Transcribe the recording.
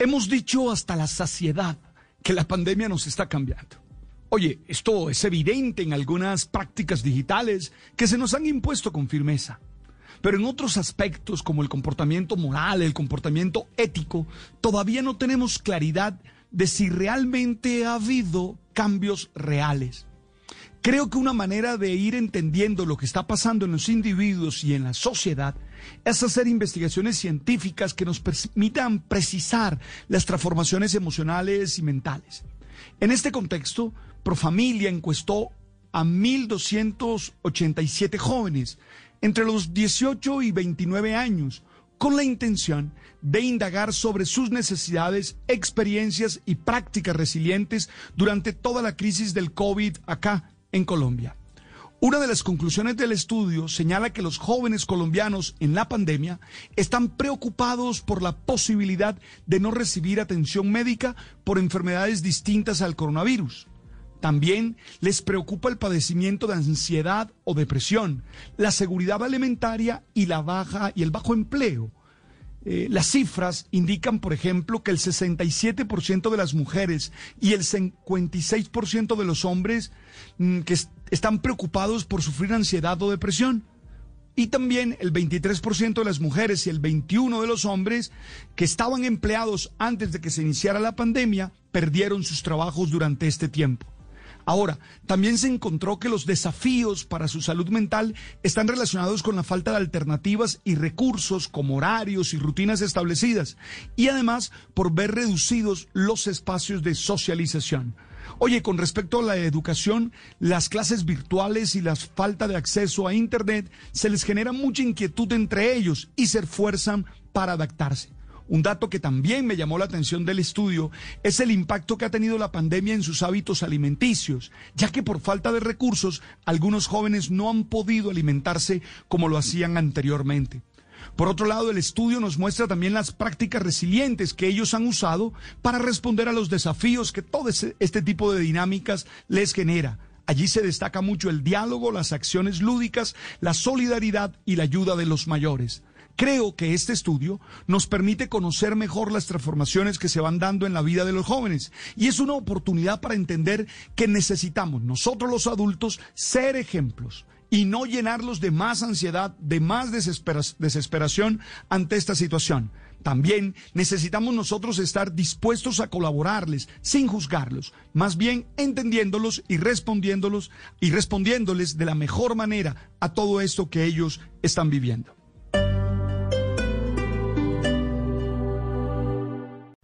Hemos dicho hasta la saciedad que la pandemia nos está cambiando. Oye, esto es evidente en algunas prácticas digitales que se nos han impuesto con firmeza. Pero en otros aspectos, como el comportamiento moral, el comportamiento ético, todavía no tenemos claridad de si realmente ha habido cambios reales. Creo que una manera de ir entendiendo lo que está pasando en los individuos y en la sociedad es hacer investigaciones científicas que nos permitan precisar las transformaciones emocionales y mentales. En este contexto, Profamilia encuestó a 1.287 jóvenes entre los 18 y 29 años con la intención de indagar sobre sus necesidades, experiencias y prácticas resilientes durante toda la crisis del COVID acá en Colombia. Una de las conclusiones del estudio señala que los jóvenes colombianos en la pandemia están preocupados por la posibilidad de no recibir atención médica por enfermedades distintas al coronavirus. También les preocupa el padecimiento de ansiedad o depresión, la seguridad alimentaria y la baja y el bajo empleo eh, las cifras indican, por ejemplo, que el 67% de las mujeres y el 56% de los hombres mm, que están preocupados por sufrir ansiedad o depresión. Y también el 23% de las mujeres y el 21% de los hombres que estaban empleados antes de que se iniciara la pandemia perdieron sus trabajos durante este tiempo. Ahora, también se encontró que los desafíos para su salud mental están relacionados con la falta de alternativas y recursos como horarios y rutinas establecidas, y además por ver reducidos los espacios de socialización. Oye, con respecto a la educación, las clases virtuales y la falta de acceso a Internet se les genera mucha inquietud entre ellos y se esfuerzan para adaptarse. Un dato que también me llamó la atención del estudio es el impacto que ha tenido la pandemia en sus hábitos alimenticios, ya que por falta de recursos algunos jóvenes no han podido alimentarse como lo hacían anteriormente. Por otro lado, el estudio nos muestra también las prácticas resilientes que ellos han usado para responder a los desafíos que todo este tipo de dinámicas les genera. Allí se destaca mucho el diálogo, las acciones lúdicas, la solidaridad y la ayuda de los mayores. Creo que este estudio nos permite conocer mejor las transformaciones que se van dando en la vida de los jóvenes y es una oportunidad para entender que necesitamos nosotros los adultos ser ejemplos y no llenarlos de más ansiedad, de más desesperación ante esta situación. También necesitamos nosotros estar dispuestos a colaborarles sin juzgarlos, más bien entendiéndolos y respondiéndolos y respondiéndoles de la mejor manera a todo esto que ellos están viviendo.